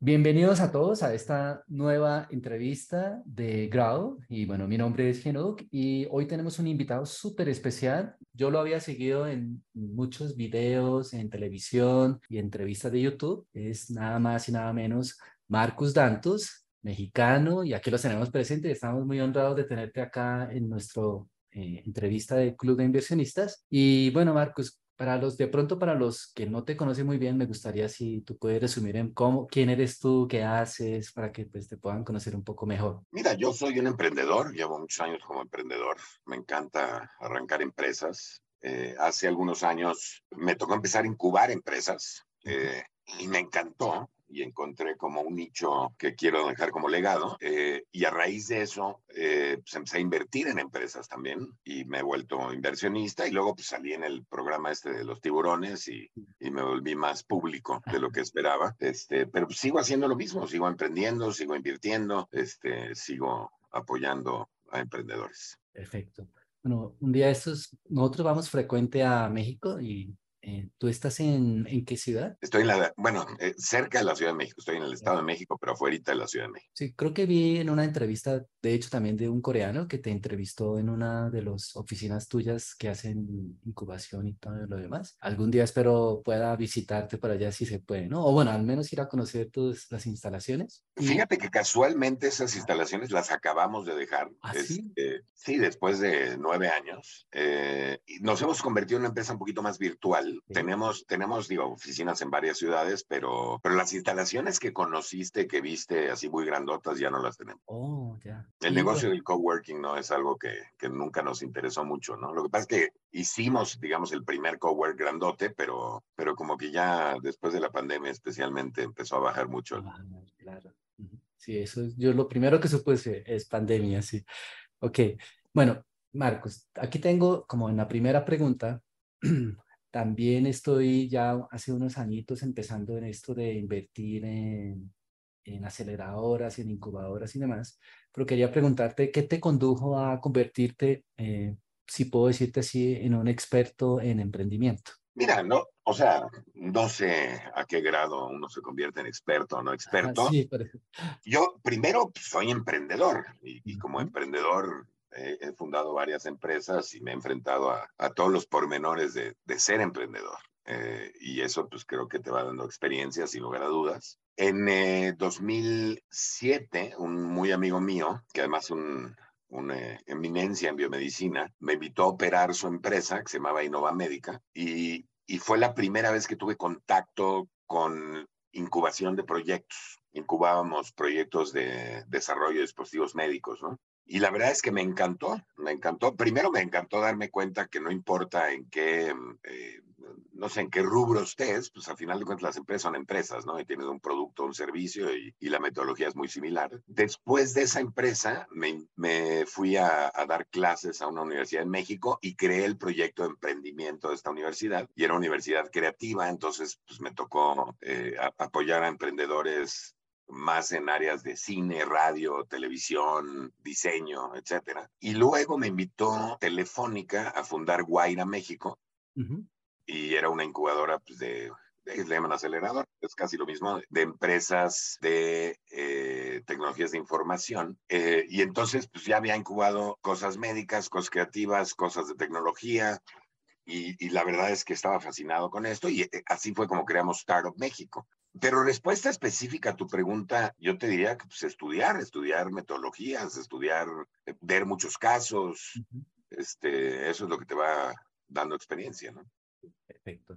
Bienvenidos a todos a esta nueva entrevista de Grau. Y bueno, mi nombre es Genok y hoy tenemos un invitado súper especial. Yo lo había seguido en muchos videos, en televisión y entrevistas de YouTube. Es nada más y nada menos Marcus Dantus, mexicano, y aquí lo tenemos presente. Estamos muy honrados de tenerte acá en nuestro eh, entrevista de Club de Inversionistas. Y bueno, Marcus, para los, de pronto para los que no te conocen muy bien, me gustaría si tú puedes resumir en cómo, quién eres tú, qué haces, para que pues te puedan conocer un poco mejor. Mira, yo soy un emprendedor, llevo muchos años como emprendedor, me encanta arrancar empresas. Eh, hace algunos años me tocó empezar a incubar empresas eh, y me encantó y encontré como un nicho que quiero dejar como legado. Eh, y a raíz de eso, eh, pues empecé a invertir en empresas también y me he vuelto inversionista y luego pues salí en el programa este de los tiburones y, y me volví más público de lo que esperaba. Este, pero pues, sigo haciendo lo mismo, sigo emprendiendo, sigo invirtiendo, este, sigo apoyando a emprendedores. Perfecto. Bueno, un día estos, nosotros vamos frecuente a México y eh, ¿Tú estás en, en, qué ciudad? Estoy en la, bueno, eh, cerca de la Ciudad de México. Estoy en el Estado de México, pero afuera de la Ciudad de México. Sí, creo que vi en una entrevista, de hecho también de un coreano que te entrevistó en una de las oficinas tuyas que hacen incubación y todo lo demás. Algún día espero pueda visitarte para allá si se puede, ¿no? O bueno, al menos ir a conocer tus, las instalaciones. Fíjate que casualmente esas instalaciones las acabamos de dejar. ¿Ah, sí? Este, sí, después de nueve años. Eh, nos hemos convertido en una empresa un poquito más virtual tenemos, tenemos, digo, oficinas en varias ciudades, pero, pero las instalaciones que conociste, que viste así muy grandotas, ya no las tenemos. Oh, ya. El negocio del coworking no es algo que, que nunca nos interesó mucho, ¿no? Lo que pasa es que hicimos, digamos, el primer cowork grandote, pero, pero como que ya después de la pandemia especialmente empezó a bajar mucho. Ah, claro. Sí, eso es, yo lo primero que supuse es pandemia, sí. Ok, bueno, Marcos, aquí tengo como en la primera pregunta, También estoy ya hace unos añitos empezando en esto de invertir en, en aceleradoras, en incubadoras y demás, pero quería preguntarte qué te condujo a convertirte, eh, si puedo decirte así, en un experto en emprendimiento. Mira, no, o sea, no sé a qué grado uno se convierte en experto o no experto. sí, Yo primero soy emprendedor y, y como emprendedor he fundado varias empresas y me he enfrentado a, todos los pormenores de, ser emprendedor. Eh, y eso pues creo que te va dando experiencia sin lugar a dudas. En 2007, eh, un muy amigo mío, que además un, una eminencia en biomedicina, me invitó a operar su empresa que se llamaba Innova Médica y, y fue la primera vez que tuve contacto con incubación de proyectos. Incubábamos proyectos de desarrollo de dispositivos médicos, ¿no? Y la verdad es que me encantó, me encantó. Primero me encantó darme cuenta que no importa en qué, eh, no sé, en qué rubro estés, pues al final de cuentas las empresas son empresas, ¿no? Y tienes un producto, un servicio y, la metodología es muy similar. Después de esa empresa me, me fui a, dar clases a una universidad en México y creé el proyecto de emprendimiento de esta universidad. Y era una universidad creativa, entonces pues me tocó eh, apoyar a emprendedores más en áreas de cine, radio, televisión, diseño, etcétera. Y luego me invitó Telefónica a fundar Guaira México. Y era una incubadora pues, de, le llaman acelerador, es casi lo mismo, de empresas de eh, tecnologías de información. Eh, y entonces, pues ya había incubado cosas médicas, cosas creativas, cosas de tecnología. Y, y la verdad es que estaba fascinado con esto y eh, así fue como creamos Startup México. Pero respuesta específica a tu pregunta, yo te diría que pues, estudiar, estudiar metodologías, estudiar, eh, ver muchos casos, este, eso es lo que te va dando experiencia, ¿no? Perfecto.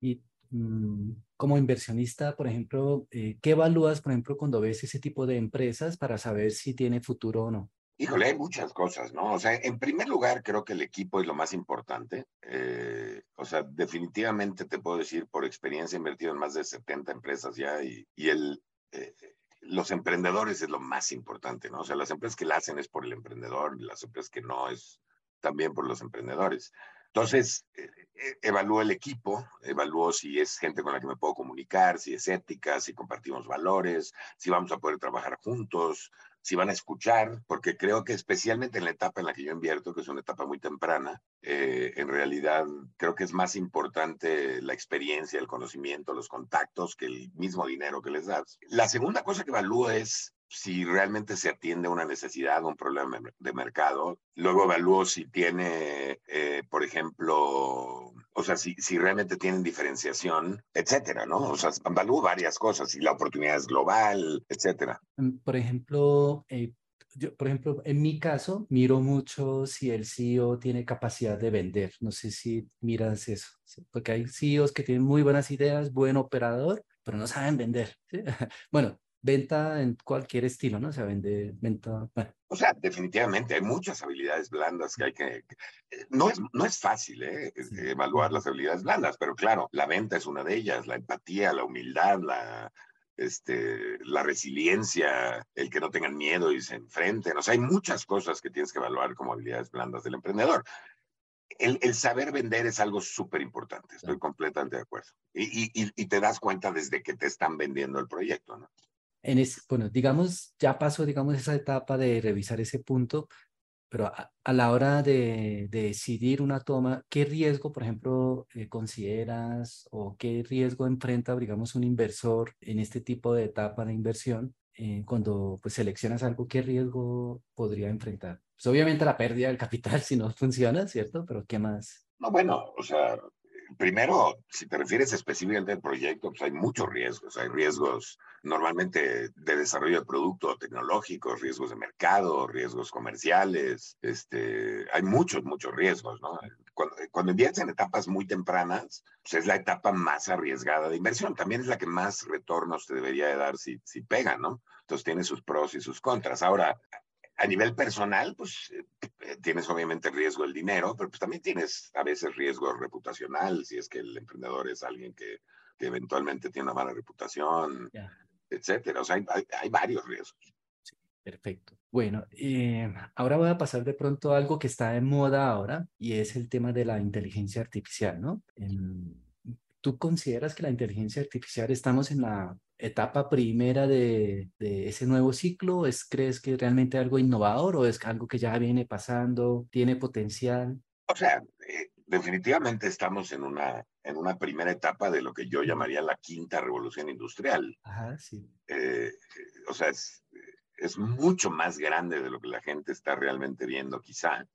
Y mm, como inversionista, por ejemplo, eh, ¿qué evalúas, por ejemplo, cuando ves ese tipo de empresas para saber si tiene futuro o no? Híjole, hay muchas cosas, ¿no? O sea, en primer lugar, creo que el equipo es lo más importante. Eh, o sea, definitivamente te puedo decir, por experiencia, he invertido en más de 70 empresas ya y, y el, eh, los emprendedores es lo más importante, ¿no? O sea, las empresas que la hacen es por el emprendedor, las empresas que no es también por los emprendedores. Entonces, eh, eh, evalúo el equipo, evalúo si es gente con la que me puedo comunicar, si es ética, si compartimos valores, si vamos a poder trabajar juntos, si van a escuchar, porque creo que especialmente en la etapa en la que yo invierto, que es una etapa muy temprana, eh, en realidad creo que es más importante la experiencia, el conocimiento, los contactos que el mismo dinero que les das. La segunda cosa que evalúo es si realmente se atiende a una necesidad o un problema de mercado. Luego evalúo si tiene, eh, por ejemplo, o sea, si, si realmente tienen diferenciación, etcétera, ¿no? O sea, evalúo varias cosas, si la oportunidad es global, etcétera. Mm, por ejemplo, eh, yo, por ejemplo, en mi caso, miro mucho si el CEO tiene capacidad de vender. No sé si miras eso, porque hay CEOs que tienen muy buenas ideas, buen operador, pero no saben vender. bueno, venta en cualquier estilo, ¿no? O sea, vende, venta. O sea, definitivamente hay muchas habilidades blandas que hay que. Eh, no es, no es fácil ¿eh? evaluar las habilidades blandas, pero claro, la venta es una de ellas, la empatía, la humildad, la, este, la resiliencia, el que no tengan miedo y se enfrenten. O sea, hay muchas cosas que tienes que evaluar como habilidades blandas del emprendedor. El, el, saber vender es algo súper importante, estoy completamente de acuerdo. Y, y, y, te das cuenta desde que te están vendiendo el proyecto, ¿no? En ese, bueno, digamos, ya pasó, digamos, esa etapa de revisar ese punto, pero a, la hora de, decidir una toma, ¿qué riesgo, por ejemplo, eh, consideras o qué riesgo enfrenta, digamos, un inversor en este tipo de etapa de inversión? Eh, cuando pues seleccionas algo, ¿qué riesgo podría enfrentar? Pues obviamente la pérdida del capital si no funciona, ¿cierto? Pero ¿qué más? No, bueno, o sea, primero, si te refieres específicamente al proyecto, pues hay muchos riesgos. Hay riesgos normalmente de desarrollo de producto tecnológico, riesgos de mercado, riesgos comerciales. Este, hay muchos, muchos riesgos, ¿no? Cuando, cuando inviertes en etapas muy tempranas, pues es la etapa más arriesgada de inversión. También es la que más retornos te debería de dar si, si pega, ¿no? Entonces tiene sus pros y sus contras. Ahora, a nivel personal, pues eh, tienes obviamente riesgo del dinero, pero pues también tienes a veces riesgo reputacional, si es que el emprendedor es alguien que, que eventualmente tiene una mala reputación, etcétera. O sea, hay, hay, varios riesgos. Sí, perfecto. Bueno, eh, ahora voy a pasar de pronto a algo que está de moda ahora y es el tema de la inteligencia artificial, ¿no? ¿Tú consideras que la inteligencia artificial estamos en la etapa primera de, ese nuevo ciclo? ¿Es, ¿Crees que es realmente algo innovador o es algo que ya viene pasando, tiene potencial? O sea, eh, definitivamente estamos en una, en una primera etapa de lo que yo llamaría la quinta revolución industrial. Ajá, sí. Eh, o sea, es, es mucho más grande de lo que la gente está realmente viendo quizá.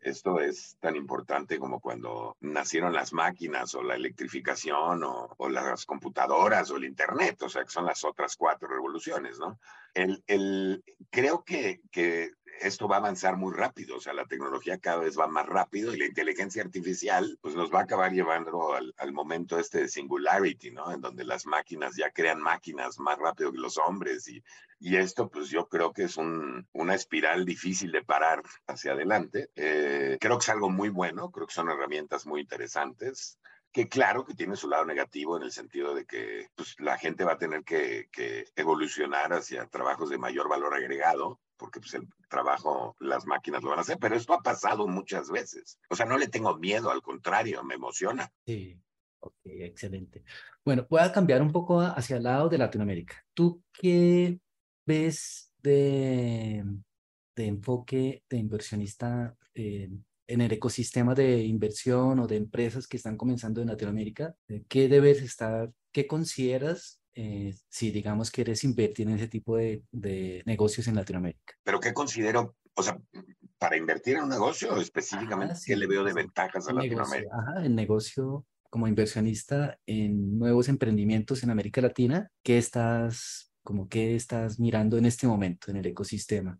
Esto es tan importante como cuando nacieron las máquinas o la electrificación o, o, las computadoras o el Internet, o sea, que son las otras cuatro revoluciones, ¿no? El, el, creo que, que esto va a avanzar muy rápido, o sea, la tecnología cada vez va más rápido y la inteligencia artificial pues nos va a acabar llevando al, al, momento este de singularity, ¿no? En donde las máquinas ya crean máquinas más rápido que los hombres y, y esto pues yo creo que es un, una espiral difícil de parar hacia adelante. Eh, creo que es algo muy bueno, creo que son herramientas muy interesantes que claro que tiene su lado negativo en el sentido de que pues, la gente va a tener que, que, evolucionar hacia trabajos de mayor valor agregado, porque pues, el trabajo, las máquinas lo van a hacer, pero esto ha pasado muchas veces. O sea, no le tengo miedo, al contrario, me emociona. Sí, ok, excelente. Bueno, voy a cambiar un poco hacia el lado de Latinoamérica. ¿Tú qué ves de, de enfoque de inversionista en el ecosistema de inversión o de empresas que están comenzando en Latinoamérica, ¿qué debes estar, qué consideras eh, si digamos quieres invertir en ese tipo de, de, negocios en Latinoamérica? Pero ¿qué considero, o sea, para invertir en un negocio específicamente, sí, ¿qué le veo de ventajas a Latinoamérica? Negocio, ajá, el negocio como inversionista en nuevos emprendimientos en América Latina, ¿qué estás, como qué estás mirando en este momento en el ecosistema?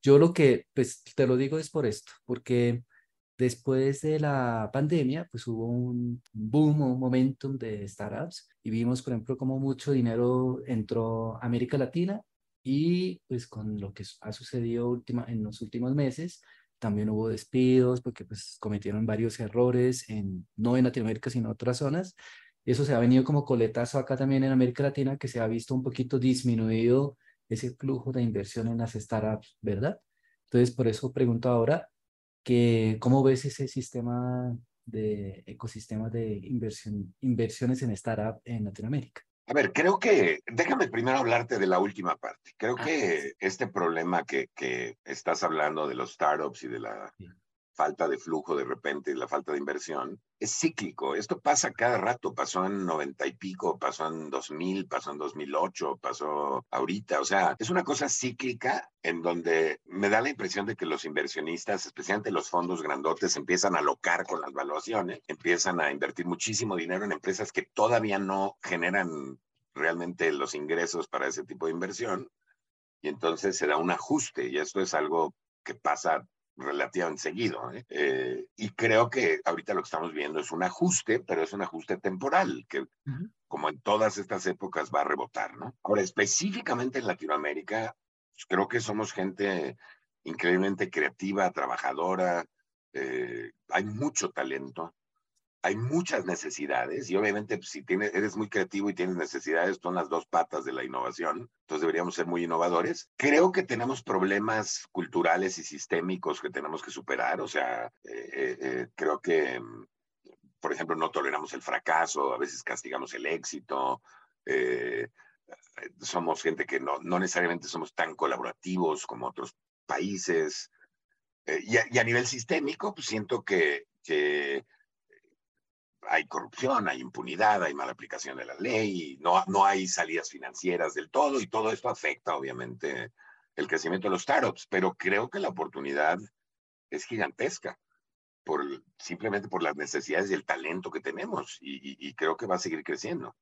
Yo lo que, pues te lo digo es por esto, porque Después de la pandemia, pues hubo un boom, un momentum de startups y vimos, por ejemplo, cómo mucho dinero entró a América Latina y pues con lo que ha sucedido última, en los últimos meses, también hubo despidos porque pues cometieron varios errores, en, no en Latinoamérica, sino en otras zonas. Eso se ha venido como coletazo acá también en América Latina, que se ha visto un poquito disminuido ese flujo de inversión en las startups, ¿verdad? Entonces, por eso pregunto ahora, que, ¿cómo ves ese sistema de ecosistemas de inversión, inversiones en startup en Latinoamérica? A ver, creo que, déjame primero hablarte de la última parte. Creo ah, que este problema que, que, estás hablando de los startups y de la falta de flujo de repente, la falta de inversión, es cíclico. Esto pasa cada rato. Pasó en noventa y pico, pasó en 2000, pasó en 2008, pasó ahorita. O sea, es una cosa cíclica en donde me da la impresión de que los inversionistas, especialmente los fondos grandotes, empiezan a locar con las valuaciones, empiezan a invertir muchísimo dinero en empresas que todavía no generan realmente los ingresos para ese tipo de inversión. Y entonces se da un ajuste y esto es algo que pasa relativamente seguido. ¿eh? ¿eh? y creo que ahorita lo que estamos viendo es un ajuste, pero es un ajuste temporal, que como en todas estas épocas va a rebotar, ¿no? Ahora, específicamente en Latinoamérica, pues, creo que somos gente increíblemente creativa, trabajadora, eh, hay mucho talento, hay muchas necesidades y obviamente pues, si tienes, eres muy creativo y tienes necesidades, son las dos patas de la innovación, entonces deberíamos ser muy innovadores. Creo que tenemos problemas culturales y sistémicos que tenemos que superar, o sea, eh, eh, eh, creo que, mm, por ejemplo, no toleramos el fracaso, a veces castigamos el éxito. somos gente que no, no necesariamente somos tan colaborativos como otros países. Y a, y, a, nivel sistémico, pues siento que, que hay corrupción, hay impunidad, hay mala aplicación de la ley, no, no hay salidas financieras del todo y todo esto afecta obviamente el crecimiento de los startups, pero creo que la oportunidad es gigantesca por, simplemente por las necesidades y el talento que tenemos y, y creo que va a seguir creciendo.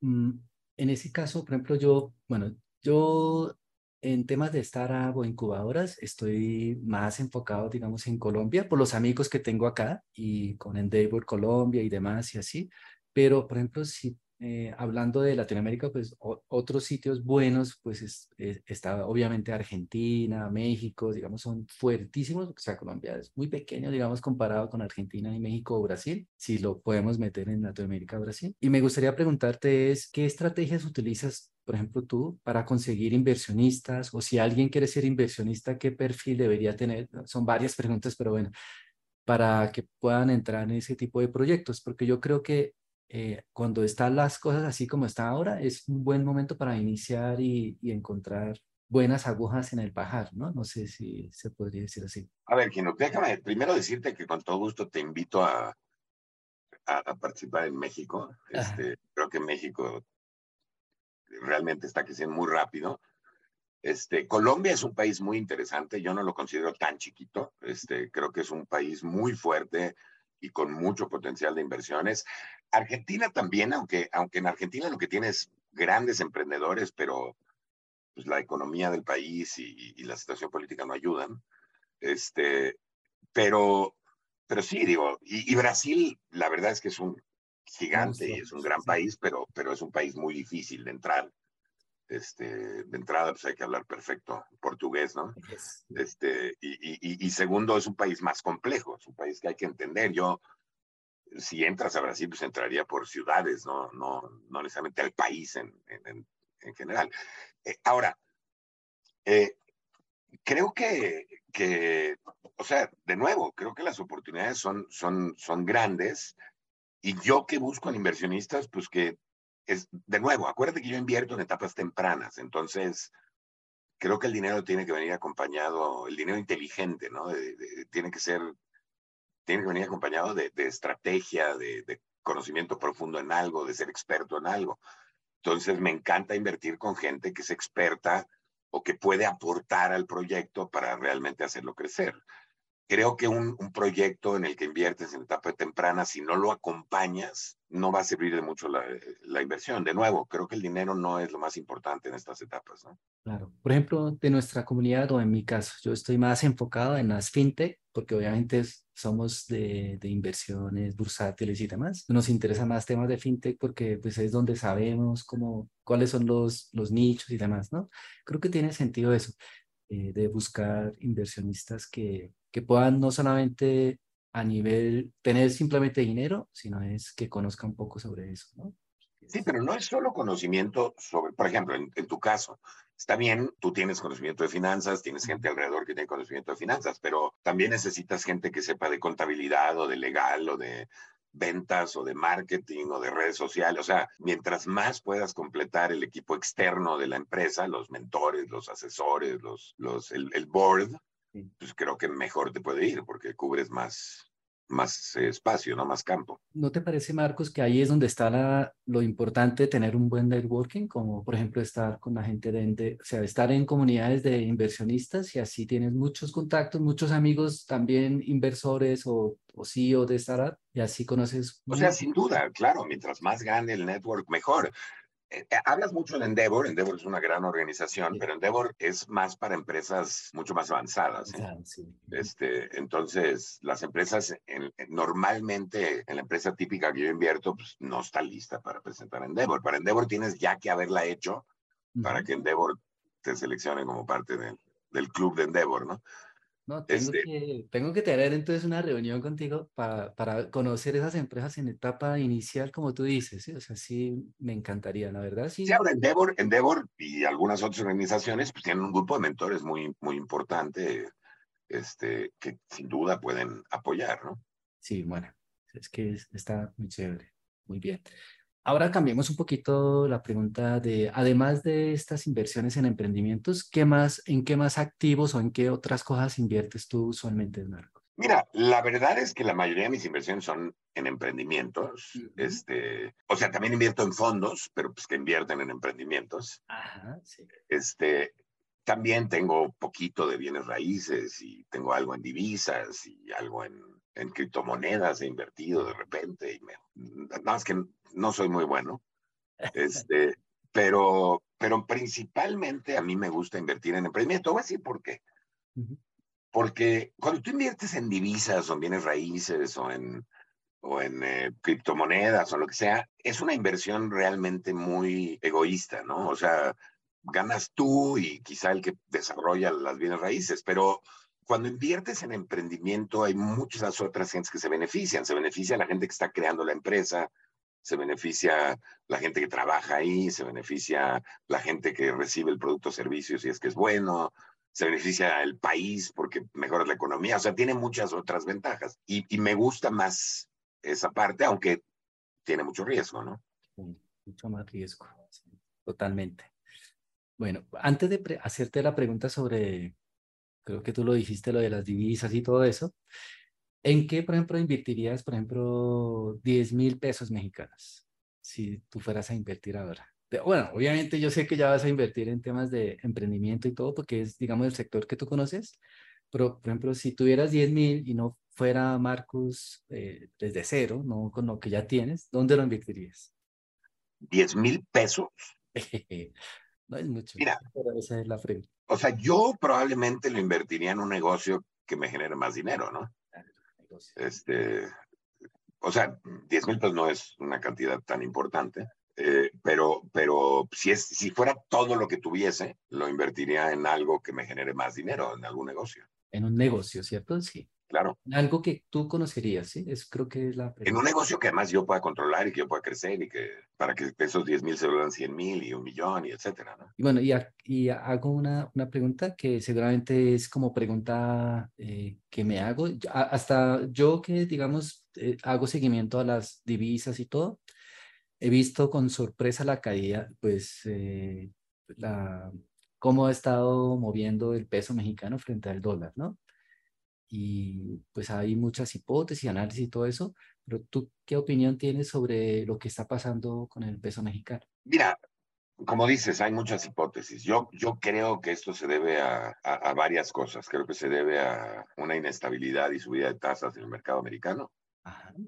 Mm, en ese caso, por ejemplo, yo, bueno, yo en temas de startup o incubadoras, estoy más enfocado, digamos, en Colombia por los amigos que tengo acá y con Endeavor Colombia y demás y así. Pero, por ejemplo, si eh, hablando de Latinoamérica, pues otros sitios buenos, pues está obviamente Argentina, México, digamos, son fuertísimos, o sea, Colombia es muy pequeño, digamos, comparado con Argentina y México o Brasil, si lo podemos meter en Latinoamérica Brasil. Y me gustaría preguntarte es, ¿qué estrategias utilizas por ejemplo, tú, para conseguir inversionistas o si alguien quiere ser inversionista, ¿qué perfil debería tener? Son varias preguntas, pero bueno, para que puedan entrar en ese tipo de proyectos, porque yo creo que eh, cuando están las cosas así como están ahora, es un buen momento para iniciar y, encontrar buenas agujas en el pajar, ¿no? No sé si se podría decir así. A ver, Gino, déjame primero decirte que con todo gusto te invito a, a, participar en México. Este, creo que México realmente está creciendo muy rápido. Este, Colombia es un país muy interesante, yo no lo considero tan chiquito, este, creo que es un país muy fuerte y con mucho potencial de inversiones. Argentina también, aunque, aunque en Argentina lo que tiene es grandes emprendedores, pero pues, la economía del país y, la situación política no ayudan. Este, pero, pero sí, digo, y Brasil, la verdad es que es un gigante y es un gran país, pero, pero es un país muy difícil de entrar. Este, de entrada, pues hay que hablar perfecto portugués, ¿no? Este, y, y, y, segundo, es un país más complejo, es un país que hay que entender. Yo, si entras a Brasil, pues entraría por ciudades, no, no, no necesariamente al país en, en, en general. Eh, ahora, eh, creo que, que, o sea, de nuevo, creo que las oportunidades son, son, son grandes y yo que busco en inversionistas, pues que es, de nuevo, acuérdate que yo invierto en etapas tempranas, entonces creo que el dinero tiene que venir acompañado, el dinero inteligente, ¿no? tiene que ser, tiene que venir acompañado de, estrategia, de, conocimiento profundo en algo, de ser experto en algo. Entonces me encanta invertir con gente que es experta o que puede aportar al proyecto para realmente hacerlo crecer creo que un, proyecto en el que inviertes en etapa temprana, si no lo acompañas, no va a servir de mucho la, inversión. De nuevo, creo que el dinero no es lo más importante en estas etapas. ¿no? Claro. Por ejemplo, de nuestra comunidad o en mi caso, yo estoy más enfocado en las fintech, porque obviamente somos de, de, inversiones bursátiles y demás. Nos interesa más temas de fintech porque pues, es donde sabemos cómo, cuáles son los, los nichos y demás, ¿no? Creo que tiene sentido eso, eh, de buscar inversionistas que que puedan no solamente a nivel tener simplemente dinero, sino es que conozcan un poco sobre eso, ¿no? Sí, pero no es solo conocimiento sobre, por ejemplo, en, tu caso, está bien, tú tienes conocimiento de finanzas, tienes gente alrededor que tiene conocimiento de finanzas, pero también necesitas gente que sepa de contabilidad o de legal o de ventas o de marketing o de redes sociales. O sea, mientras más puedas completar el equipo externo de la empresa, los mentores, los asesores, los, los, el, el board, pues creo que mejor te puede ir porque cubres más, más espacio, ¿no? Más campo. ¿No te parece, Marcos, que ahí es donde está la, lo importante de tener un buen networking, como por ejemplo estar con la gente de, o sea, estar en comunidades de inversionistas y así tienes muchos contactos, muchos amigos también inversores o, o CEO de startup y así conoces. O sea, sin duda, claro, mientras más gane el network, mejor. Eh, eh, hablas mucho de Endeavor, Endeavor es una gran organización, pero Endeavor es más para empresas mucho más avanzadas. ¿eh? Este, entonces, las empresas normalmente en la empresa típica que yo invierto, pues no está lista para presentar Endeavor. Para Endeavor tienes ya que haberla hecho para que Endeavor te seleccione como parte del club de Endeavor, ¿no? No, tengo, este que, tengo que tener entonces una reunión contigo para, para conocer esas empresas en etapa inicial, como tú dices, ¿sí? O sea, sí, me encantaría, la verdad. Sí, sí ahora Endeavor, Endeavor y algunas otras organizaciones pues tienen un grupo de mentores muy, muy importante este, que sin duda pueden apoyar, ¿no? Sí, bueno, es que está muy chévere, muy bien. Ahora cambiemos un poquito la pregunta de, además de estas inversiones en emprendimientos, ¿qué más, ¿en qué más activos o en qué otras cosas inviertes tú usualmente, Marcos? Mira, la verdad es que la mayoría de mis inversiones son en emprendimientos. este, o sea, también invierto en fondos, pero pues que invierten en emprendimientos. Ajá, sí. Este, también tengo poquito de bienes raíces y tengo algo en divisas y algo en en criptomonedas he invertido de repente y me, nada más que no soy muy bueno. Este, pero, pero principalmente a mí me gusta invertir en emprendimiento. Voy a decir por qué. Porque cuando tú inviertes en divisas o en bienes raíces o en, o en eh, criptomonedas o lo que sea, es una inversión realmente muy egoísta, ¿no? O sea, ganas tú y quizá el que desarrolla las bienes raíces, pero cuando inviertes en emprendimiento hay muchas otras gentes que se benefician. Se beneficia la gente que está creando la empresa, se beneficia la gente que trabaja ahí, se beneficia la gente que recibe el producto o servicio si es que es bueno, se beneficia el país porque mejora la economía, o sea, tiene muchas otras ventajas. Y, me gusta más esa parte, aunque tiene mucho riesgo, ¿no? mucho más riesgo, totalmente. Bueno, antes de hacerte la pregunta sobre creo que tú lo dijiste, lo de las divisas y todo eso. ¿En qué, por ejemplo, invertirías, por ejemplo, 10 mil pesos mexicanos si tú fueras a invertir ahora? Bueno, obviamente yo sé que ya vas a invertir en temas de emprendimiento y todo, porque es, digamos, el sector que tú conoces, pero, por ejemplo, si tuvieras 10 mil y no fuera Marcus eh, desde cero, no con lo que ya tienes, ¿dónde lo invertirías? 10 mil pesos. no es mucho. Mira, pero esa es la pregunta. O sea, yo probablemente lo invertiría en un negocio que me genere más dinero, ¿no? Este, o sea, 10 mil pesos no es una cantidad tan importante, eh, pero, pero si, es, si fuera todo lo que tuviese, lo invertiría en algo que me genere más dinero, en algún negocio. En un negocio, ¿cierto? Sí. Claro. Algo que tú conocerías, ¿sí? Es, creo que es la... En un negocio que además yo pueda controlar y que yo pueda crecer y que para que esos 10 mil se vuelvan 100 mil y un millón y etcétera, ¿no? Y bueno, y, y hago una, una, pregunta que seguramente es como pregunta eh, que me hago. Hasta yo que, digamos, eh, hago seguimiento a las divisas y todo, he visto con sorpresa la caída, pues, eh, la, cómo ha estado moviendo el peso mexicano frente al dólar, ¿no? Y pues hay muchas hipótesis, análisis y todo eso, pero tú, ¿qué opinión tienes sobre lo que está pasando con el peso mexicano? Mira, como dices, hay muchas hipótesis. Yo, yo creo que esto se debe a, a, varias cosas. Creo que se debe a una inestabilidad y subida de tasas en el mercado americano,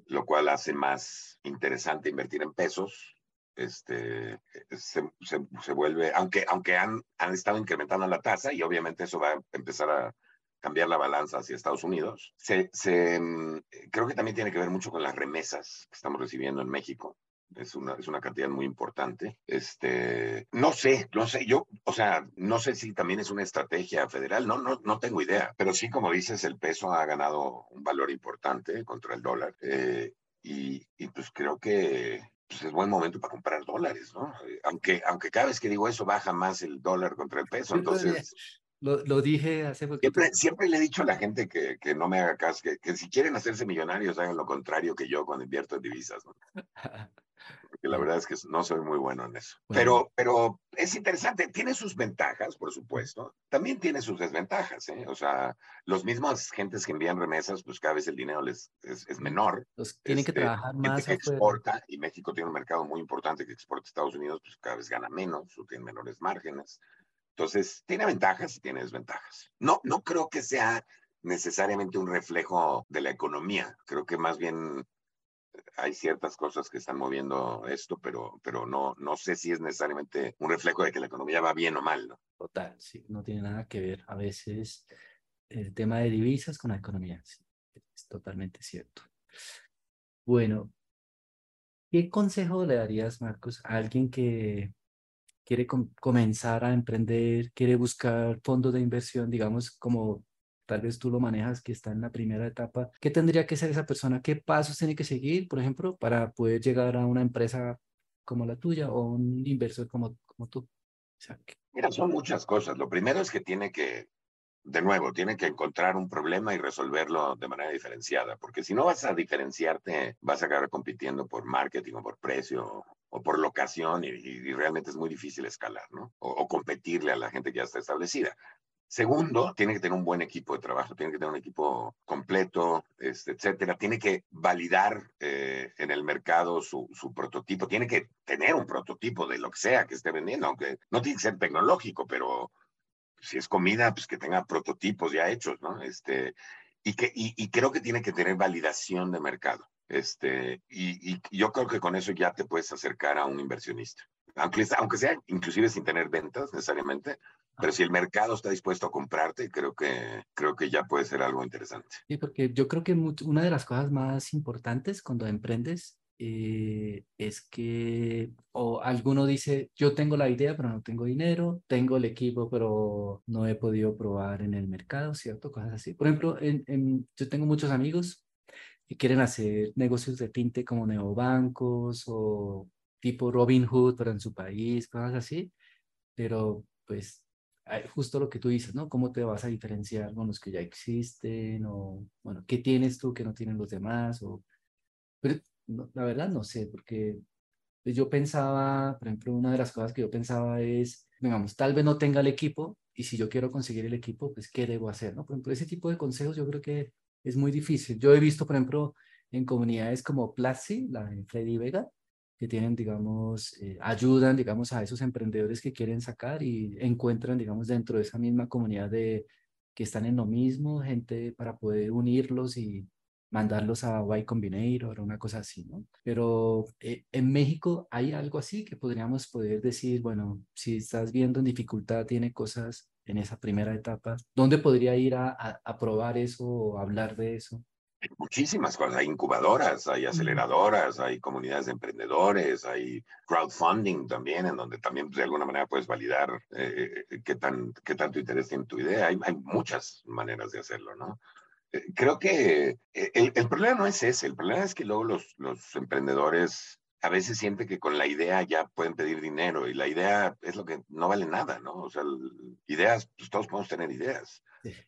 lo cual hace más interesante invertir en pesos. Este, se, se, se vuelve, aunque, aunque han, han estado incrementando la tasa y obviamente eso va a empezar a, cambiar la balanza hacia Estados Unidos. Se, se, mm, creo que también tiene que ver mucho con las remesas que estamos recibiendo en México. Es una, es una cantidad muy importante. Este, no sé, no sé, yo, o sea, no sé si también es una estrategia federal, no, no, no tengo idea, pero sí, como dices, el peso ha ganado un valor importante contra el dólar. Eh, y, y, pues creo que pues es buen momento para comprar dólares, ¿no? Eh, aunque, aunque cada vez que digo eso baja más el dólar contra el peso, entonces... Lo, lo, dije hace poco. Siempre, siempre, le he dicho a la gente que, que no me haga caso, que, que, si quieren hacerse millonarios hagan lo contrario que yo cuando invierto en divisas. ¿no? Porque la verdad es que no soy muy bueno en eso. Pero, pero es interesante, tiene sus ventajas, por supuesto. También tiene sus desventajas, ¿eh? O sea, los mismos gentes que envían remesas, pues cada vez el dinero les es, es menor. Los tienen que este, trabajar más. Que exporta, y México tiene un mercado muy importante que exporta a Estados Unidos, pues cada vez gana menos o tiene menores márgenes. Entonces, tiene ventajas y tiene desventajas. No, no creo que sea necesariamente un reflejo de la economía. Creo que más bien hay ciertas cosas que están moviendo esto, pero, pero no, no sé si es necesariamente un reflejo de que la economía va bien o mal. ¿no? Total, sí, no tiene nada que ver a veces el tema de divisas con la economía. es totalmente cierto. Bueno, ¿qué consejo le darías, Marcos, a alguien que quiere comenzar a emprender, quiere buscar fondos de inversión, digamos, como tal vez tú lo manejas, que está en la primera etapa, ¿qué tendría que ser esa persona? ¿Qué pasos tiene que seguir, por ejemplo, para poder llegar a una empresa como la tuya o un inversor como, como tú? Mira, son muchas cosas. Lo primero es que tiene que, de nuevo, tiene que encontrar un problema y resolverlo de manera diferenciada, porque si no vas a diferenciarte, vas a acabar compitiendo por marketing o por precio o por locación y, y, realmente es muy difícil escalar, ¿no? O, o, competirle a la gente que ya está establecida. Segundo, tiene que tener un buen equipo de trabajo, tiene que tener un equipo completo, este, etcétera. Tiene que validar eh, en el mercado su, su, prototipo, tiene que tener un prototipo de lo que sea que esté vendiendo, aunque no tiene que ser tecnológico, pero si es comida, pues que tenga prototipos ya hechos, ¿no? Este, y, que, y, y creo que tiene que tener validación de mercado. Este, y, yo creo que con eso ya te puedes acercar a un inversionista. Aunque, sea inclusive sin tener ventas necesariamente, pero si el mercado está dispuesto a comprarte, creo que, creo que ya puede ser algo interesante. Sí, porque yo creo que una de las cosas más importantes cuando emprendes eh, es que o alguno dice, yo tengo la idea, pero no tengo dinero, tengo el equipo, pero no he podido probar en el mercado, ¿cierto? Cosas así. Por ejemplo, yo tengo muchos amigos que quieren hacer negocios de tinte como neobancos o tipo Robin Hood, pero en su país, cosas así, pero pues justo lo que tú dices, ¿no? ¿Cómo te vas a diferenciar con los que ya existen? O, bueno, ¿qué tienes tú que no tienen los demás? O, pero la verdad no sé, porque yo pensaba, por ejemplo, una de las cosas que yo pensaba es, digamos, tal vez no tenga el equipo y si yo quiero conseguir el equipo, pues, ¿qué debo hacer? ¿no? Por ejemplo, ese tipo de consejos yo creo que es muy difícil. Yo he visto, por ejemplo, en comunidades como Platzi, la de Freddy Vega, que tienen, digamos, eh, ayudan, digamos, a esos emprendedores que quieren sacar y encuentran, digamos, dentro de esa misma comunidad de que están en lo mismo, gente para poder unirlos y mandarlos a Y Combinator o una cosa así, ¿no? Pero eh, en México hay algo así que podríamos poder decir, bueno, si estás viendo en dificultad, tiene cosas en esa primera etapa, ¿dónde podría ir a, a, a probar eso o hablar de eso? Hay muchísimas cosas, hay incubadoras, hay aceleradoras, hay comunidades de emprendedores, hay crowdfunding también, en donde también pues, de alguna manera puedes validar eh, eh, qué, tan, qué tanto interés tiene tu idea. Hay, hay muchas maneras de hacerlo, ¿no? Eh, creo que el, el, problema no es ese, el problema es que luego los, los emprendedores a veces sienten que con la idea ya pueden pedir dinero y la idea es lo que no vale nada, ¿no? O sea, ideas, pues todos podemos tener ideas,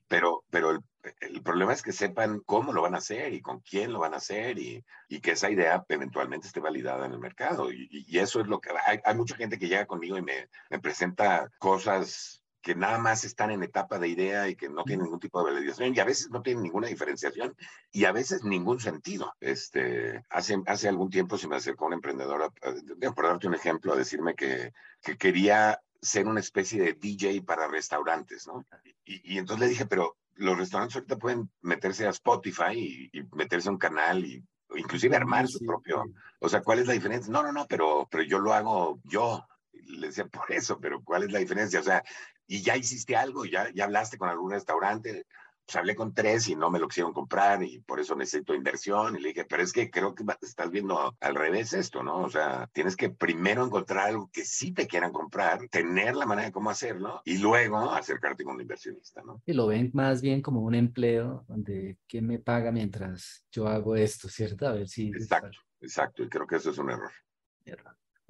pero, pero el, el, problema es que sepan cómo lo van a hacer y con quién lo van a hacer y, y que esa idea eventualmente esté validada en el mercado. Y, y eso es lo que hay, hay, mucha gente que llega conmigo y me, me presenta cosas que nada más están en etapa de idea y que no tienen ningún tipo de validación y a veces no tienen ninguna diferenciación y a veces ningún sentido. Este, hace, hace algún tiempo se me acercó una emprendedora, eh, por darte un ejemplo, a decirme que, que quería ser una especie de DJ para restaurantes, ¿no? Y, y, entonces le dije, pero los restaurantes ahorita pueden meterse a Spotify y, y meterse a un canal y inclusive armar su propio, o sea, ¿cuál es la diferencia? No, no, no, pero, pero yo lo hago yo. Le decía, por eso, pero ¿cuál es la diferencia? O sea, y ya hiciste algo, ya, ya hablaste con algún restaurante, pues hablé con tres y no me lo quisieron comprar y por eso necesito inversión. Y le dije, pero es que creo que estás viendo al revés esto, ¿no? O sea, tienes que primero encontrar algo que sí te quieran comprar, tener la manera de cómo hacerlo y luego acercarte con un inversionista, ¿no? Y lo ven más bien como un empleo donde quién me paga mientras yo hago esto, ¿cierto? A ver si... Exacto, exacto. Y creo que eso es un error.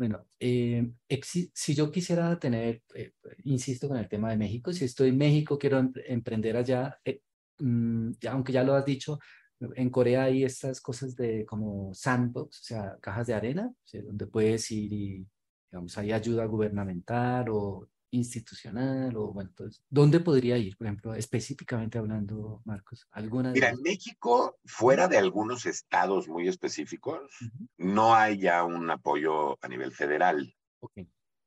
Bueno, eh, si yo quisiera tener, eh, insisto con el tema de México, si estoy en México, quiero emprender allá, eh, mm, aunque ya lo has dicho, en Corea hay estas cosas de como sandbox, o sea, cajas de arena, donde puedes ir y, digamos, hay ayuda gubernamental o institucional o bueno, entonces, ¿dónde podría ir, por ejemplo, específicamente hablando, Marcos? ¿Alguna Mira, en México, fuera de algunos estados muy específicos, no hay ya un apoyo a nivel federal.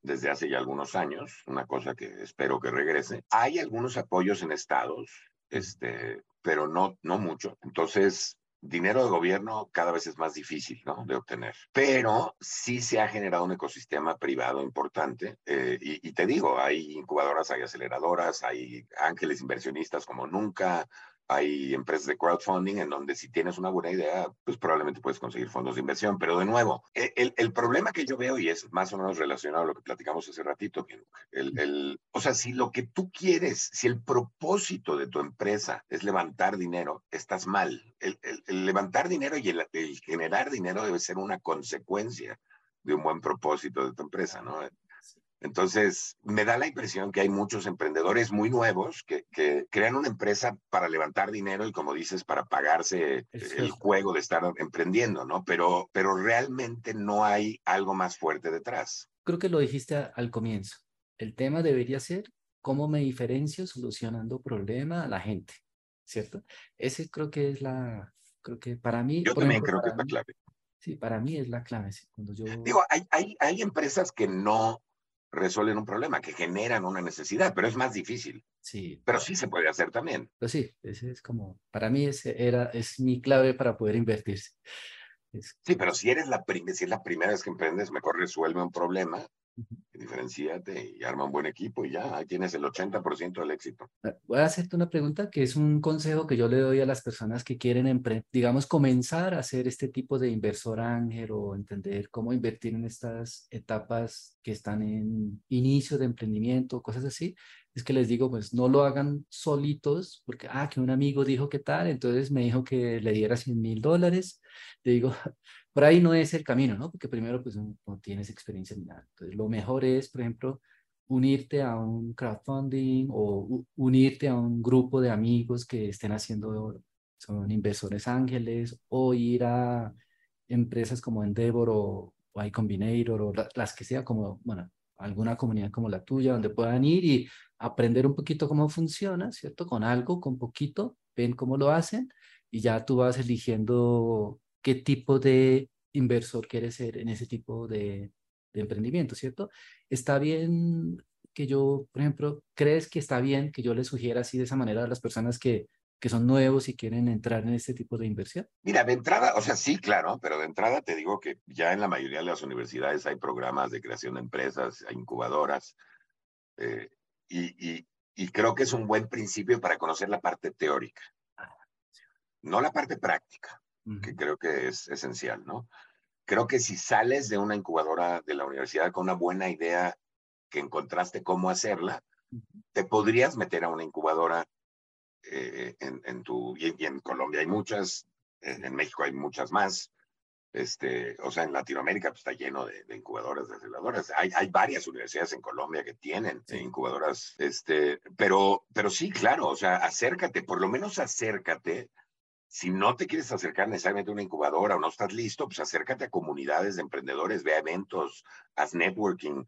Desde hace ya algunos años, una cosa que espero que regrese. Hay algunos apoyos en estados, este, pero no, no mucho. Entonces, dinero de gobierno cada vez es más difícil ¿no? de obtener, pero sí se ha generado un ecosistema privado importante eh, y, y, te digo, hay incubadoras, hay aceleradoras, hay ángeles inversionistas como nunca, hay empresas de crowdfunding en donde si tienes una buena idea, pues probablemente puedes conseguir fondos de inversión. Pero de nuevo, e, el, el problema que yo veo, y es más o menos relacionado a lo que platicamos hace ratito, el, el, o sea, si lo que tú quieres, si el propósito de tu empresa es levantar dinero, estás mal. El, levantar dinero y el generar dinero debe ser una consecuencia de un buen propósito de tu empresa, ¿no? Entonces, me da la impresión que hay muchos emprendedores muy nuevos que, crean una empresa para levantar dinero y, como dices, para pagarse el juego de estar emprendiendo, ¿no? Pero, pero realmente no hay algo más fuerte detrás. Creo que lo dijiste al comienzo. El tema debería ser cómo me diferencio solucionando problema a la gente, ¿cierto? Ese creo que es la, creo que para mí... Yo también creo que es la clave. Sí, para mí es la clave. Cuando yo... Digo, hay, hay, hay empresas que no resuelven un problema, que generan una necesidad, pero es más difícil. Sí. Pero sí se puede hacer también. Pues sí, ese es como, para mí ese era, es mi clave para poder invertirse. Sí, pero si eres la, si es la primera vez que emprendes, mejor resuelve un problema Diferenciate y arma un buen equipo y ya, ahí tienes el 80% del éxito. Voy a hacerte una pregunta que es un consejo que yo le doy a las personas que quieren, digamos, comenzar a hacer este tipo de inversor ángel o entender cómo invertir en estas etapas que están en inicio de emprendimiento, cosas así. Es que les digo, pues no lo hagan solitos, porque, ah, que un amigo dijo que tal, entonces me dijo que le diera 100 mil dólares. Le digo, por ahí no es el camino, ¿no? Porque primero, pues no, tienes experiencia ni nada. Entonces, lo mejor es, por ejemplo, unirte a un crowdfunding o unirte a un grupo de amigos que estén haciendo, son inversores ángeles, o ir a empresas como Endeavor o, o iCombinator o las que sea, como, bueno, alguna comunidad como la tuya, donde puedan ir y aprender un poquito cómo funciona, ¿cierto? Con algo, con poquito, ven cómo lo hacen y ya tú vas eligiendo qué tipo de inversor quieres ser en ese tipo de, emprendimiento, ¿cierto? Está bien que yo, por ejemplo, ¿crees que está bien que yo le sugiera así de esa manera a las personas que, que son nuevos y quieren entrar en este tipo de inversión? Mira, de entrada, o sea, sí, claro, pero de entrada te digo que ya en la mayoría de las universidades hay programas de creación de empresas, hay incubadoras, eh, y, y creo que es un buen principio para conocer la parte teórica, no la parte práctica que creo que es esencial, ¿no? Creo que si sales de una incubadora de la universidad con una buena idea que encontraste cómo hacerla, te podrías meter a una incubadora eh, en, en, tu, y, en Colombia hay muchas, en, México hay muchas más, este, o sea, en Latinoamérica pues, está lleno de, incubadoras, de aceleradoras. Hay, hay varias universidades en Colombia que tienen incubadoras, este, pero, pero sí, claro, o sea, acércate, por lo menos acércate. Si no te quieres acercar necesariamente a una incubadora o no estás listo, pues acércate a comunidades de emprendedores, ve a eventos, haz networking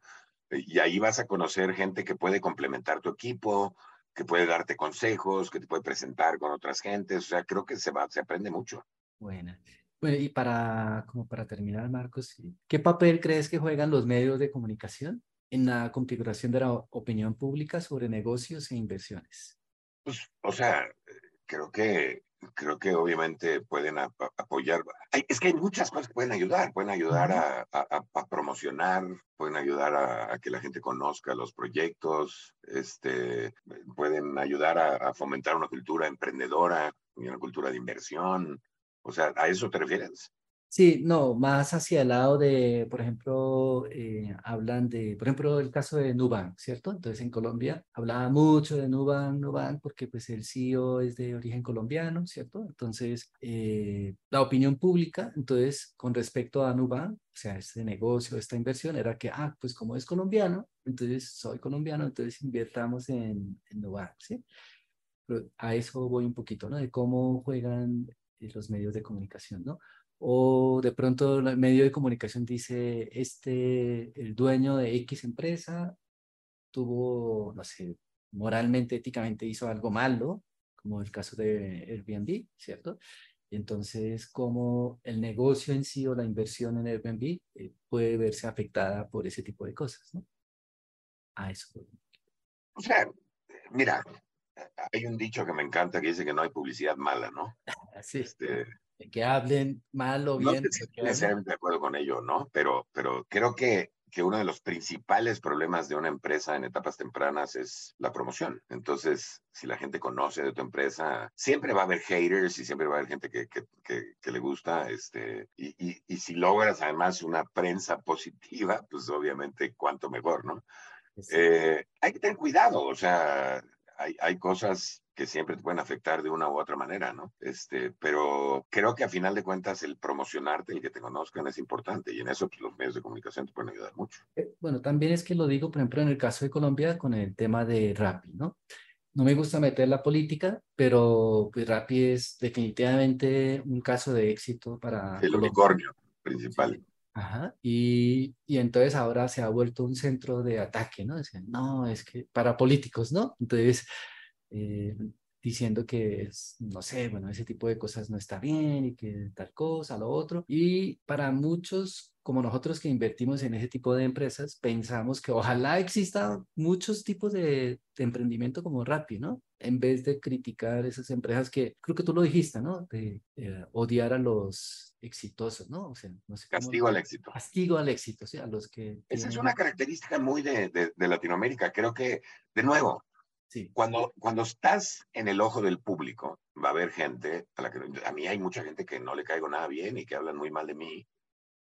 eh, y ahí vas a conocer gente que puede complementar tu equipo, que puede darte consejos, que te puede presentar con otras gentes. O sea, creo que se, va, se aprende mucho. Bueno, bueno, y para, como para terminar, Marcos, ¿qué papel crees que juegan los medios de comunicación en la configuración de la opinión pública sobre negocios e inversiones? Pues, o sea, creo que creo que obviamente pueden apoyar. es que hay muchas cosas que pueden ayudar. Pueden ayudar a, promocionar, pueden ayudar a, que la gente conozca los proyectos, este, pueden ayudar a, fomentar una cultura emprendedora y una cultura de inversión. O sea, ¿a eso te refieres? Sí, no, más hacia el lado de, por ejemplo, eh, hablan de, por ejemplo, el caso de Nubank, ¿cierto? Entonces en Colombia hablaba mucho de Nubank, Nubank, porque pues el CEO es de origen colombiano, ¿cierto? Entonces, eh, la opinión pública, entonces, con respecto a Nubank, o sea, este negocio, esta inversión, era que, ah, pues como es colombiano, entonces soy colombiano, entonces invirtamos en, en Nubank, ¿sí? Pero a eso voy un poquito, ¿no? De cómo juegan eh, los medios de comunicación, ¿no? O de pronto el medio de comunicación dice, este, el dueño de X empresa tuvo, no sé, moralmente, éticamente hizo algo malo, como el caso de Airbnb, ¿cierto? Entonces, cómo el negocio en sí o la inversión en Airbnb eh, puede verse afectada por ese tipo de cosas, ¿no? A eso. O sea, mira, hay un dicho que me encanta que dice que no hay publicidad mala, ¿no? Sí. Este, que hablen mal o bien. No estoy necesariamente de acuerdo con ello, ¿no? Pero, pero creo que, que uno de los principales problemas de una empresa en etapas tempranas es la promoción. Entonces, si la gente conoce de tu empresa, siempre va a haber haters y siempre va a haber gente que, que, que, le gusta. Este, y, y, y si logras además una prensa positiva, pues obviamente cuanto mejor, ¿no? Eh, hay que tener cuidado, o sea, hay, hay cosas que siempre te pueden afectar de una u otra manera, ¿no? Este, pero creo que a final de cuentas el promocionarte, y que te conozcan es importante y en eso pues, los medios de comunicación te pueden ayudar mucho. Eh, bueno, también es que lo digo, por ejemplo, en el caso de Colombia con el tema de Rappi, ¿no? No me gusta meter la política, pero pues Rappi es definitivamente un caso de éxito para... El unicornio principal. Ajá, y, y, entonces ahora se ha vuelto un centro de ataque, ¿no? Dicen, no, es que para políticos, ¿no? Entonces, eh, diciendo que, es, no sé, bueno, ese tipo de cosas no está bien y que tal cosa, lo otro. Y para muchos, como nosotros que invertimos en ese tipo de empresas, pensamos que ojalá exista muchos tipos de, emprendimiento como Rappi, ¿no? En vez de criticar esas empresas que, creo que tú lo dijiste, ¿no? De odiar a los exitosos, ¿no? O sea, no sé Castigo al éxito. Castigo al éxito, sí, a los que... Esa es una característica muy de, de, de Latinoamérica. Creo que, de nuevo, cuando, cuando estás en el ojo del público, va a haber gente, a, la que, a mí hay mucha gente que no le caigo nada bien y que hablan muy mal de mí.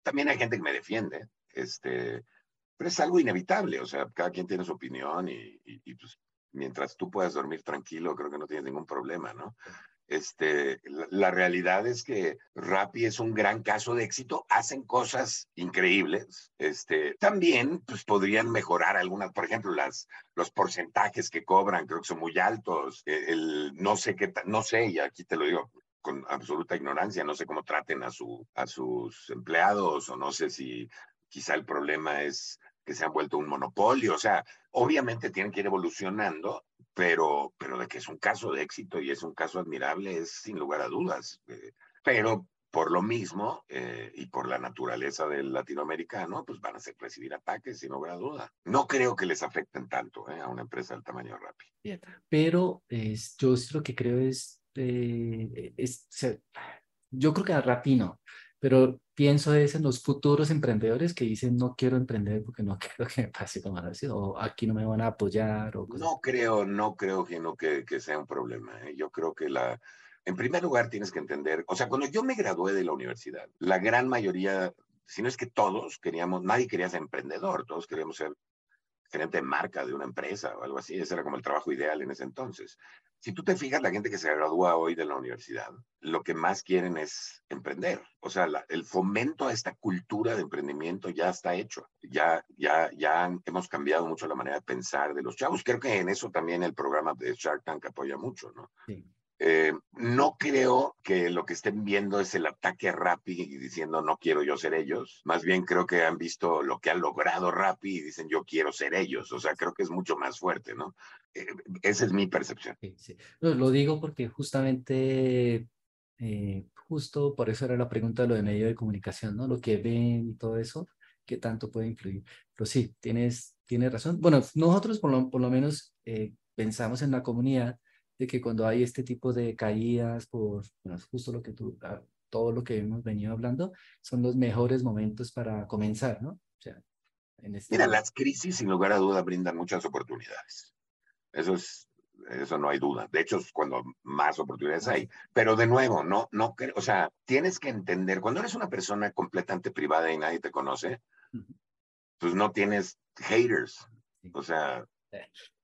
También hay gente que me defiende, este, pero es algo inevitable, o sea, cada quien tiene su opinión y, y pues mientras tú puedas dormir tranquilo, creo que no tienes ningún problema, ¿no? Este, la, realidad es que Rappi es un gran caso de éxito, hacen cosas increíbles. Este, también pues, podrían mejorar algunas, por ejemplo, las, los porcentajes que cobran, creo que son muy altos. E, el, no sé qué, no sé, y aquí te lo digo con absoluta ignorancia, no sé cómo traten a, su, a sus empleados o no sé si quizá el problema es que se han vuelto un monopolio, o sea, obviamente tienen que ir evolucionando, pero, pero de que es un caso de éxito y es un caso admirable es sin lugar a dudas. Eh, pero por lo mismo eh, y por la naturaleza del latinoamericano, pues van a ser, recibir ataques sin lugar a duda. No creo que les afecten tanto eh, a una empresa del tamaño Rappi. Pero yo lo que creo es, es yo creo que a Rappi no, pero pienso en los futuros emprendedores que dicen no quiero emprender porque no quiero que me pase como así, o aquí no me van a apoyar. O No creo, no creo que, no, que, que sea un problema. ¿eh? Yo creo que la, en primer lugar tienes que entender, o sea, cuando yo me gradué de la universidad, la gran mayoría, si no es que todos queríamos, nadie quería ser emprendedor, todos queríamos ser gerente de marca de una empresa o algo así. Ese era como el trabajo ideal en ese entonces. Si tú te fijas, la gente que se gradúa hoy de la universidad, lo que más quieren es emprender. O sea, el fomento a esta cultura de emprendimiento ya está hecho. Ya, ya, ya hemos cambiado mucho la manera de pensar de los chavos. Creo que en eso también el programa de Shark Tank apoya mucho, ¿no? Sí. Eh, no creo que lo que estén viendo es el ataque a Rappi y diciendo no quiero yo ser ellos. Más bien creo que han visto lo que ha logrado Rappi y dicen yo quiero ser ellos. O sea, creo que es mucho más fuerte, ¿no? Eh, esa es mi percepción. Lo digo porque justamente, eh, justo por eso era la pregunta de lo de medio de comunicación, ¿no? Lo que ven y todo eso, ¿qué tanto puede influir? Pero sí, tienes, tienes razón. Bueno, nosotros por lo, por lo menos pensamos en la comunidad de que cuando hay este tipo de caídas por, bueno, justo lo que tú, ah, todo lo que hemos venido hablando, son los mejores momentos para comenzar, ¿no? O sea, en este Mira, las crisis sin lugar a duda brindan muchas oportunidades. Eso es eso no hay duda. De hecho, es cuando más oportunidades hay. Pero de nuevo, no, no, o sea, tienes que entender, cuando eres una persona completamente privada y nadie te conoce, pues no tienes haters. O sea,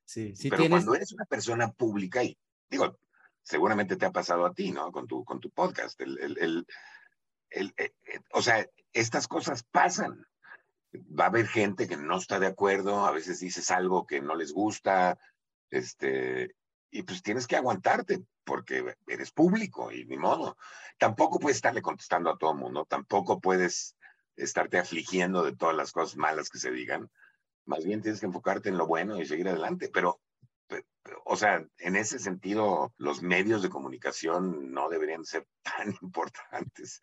sí, sí pero cuando eres una persona pública y digo, seguramente te ha pasado a ti, ¿no? Con tu, con tu podcast. El, el, el, eh, eh, o sea, estas cosas pasan. Va a haber gente que no está de acuerdo, a veces dices algo que no les gusta, este, y pues tienes que aguantarte porque eres público y ni modo. Tampoco puedes estarle contestando a todo el mundo, tampoco puedes estarte afligiendo de todas las cosas malas que se digan. Más bien tienes que enfocarte en lo bueno y seguir adelante. Pero, o sea, en ese sentido, los medios de comunicación no deberían ser tan importantes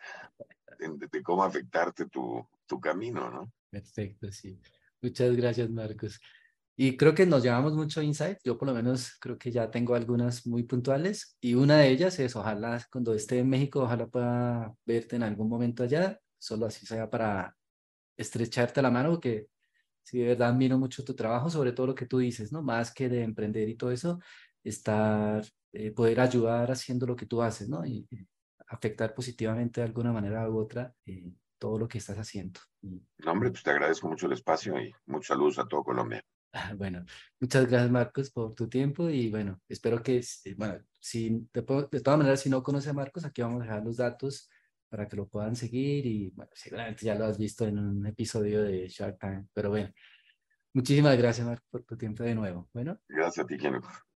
de, cómo afectarte tu, tu camino, ¿no? Perfecto, sí. Muchas gracias, Marcos. Y creo que nos llevamos mucho insight. Yo por lo menos creo que ya tengo algunas muy puntuales. Y una de ellas es, ojalá cuando esté en México, ojalá pueda verte en algún momento allá, solo así sea para estrecharte la mano, que sí, de verdad admiro mucho tu trabajo, sobre todo lo que tú dices, ¿no? Más que de emprender y todo eso, estar, eh, poder ayudar haciendo lo que tú haces, ¿no? Y, afectar positivamente de alguna manera u otra eh, todo lo que estás haciendo. No, hombre, pues te agradezco mucho el espacio y muchos saludos a todo Colombia. Bueno, muchas gracias Marcos por tu tiempo y bueno, espero que, bueno, si de, todas maneras si no conoce a Marcos, aquí vamos a dejar los datos para que lo puedan seguir y bueno, seguramente ya lo has visto en un episodio de Shark Tank, pero bueno, muchísimas gracias Marcos por tu tiempo de nuevo. Bueno. Gracias a ti,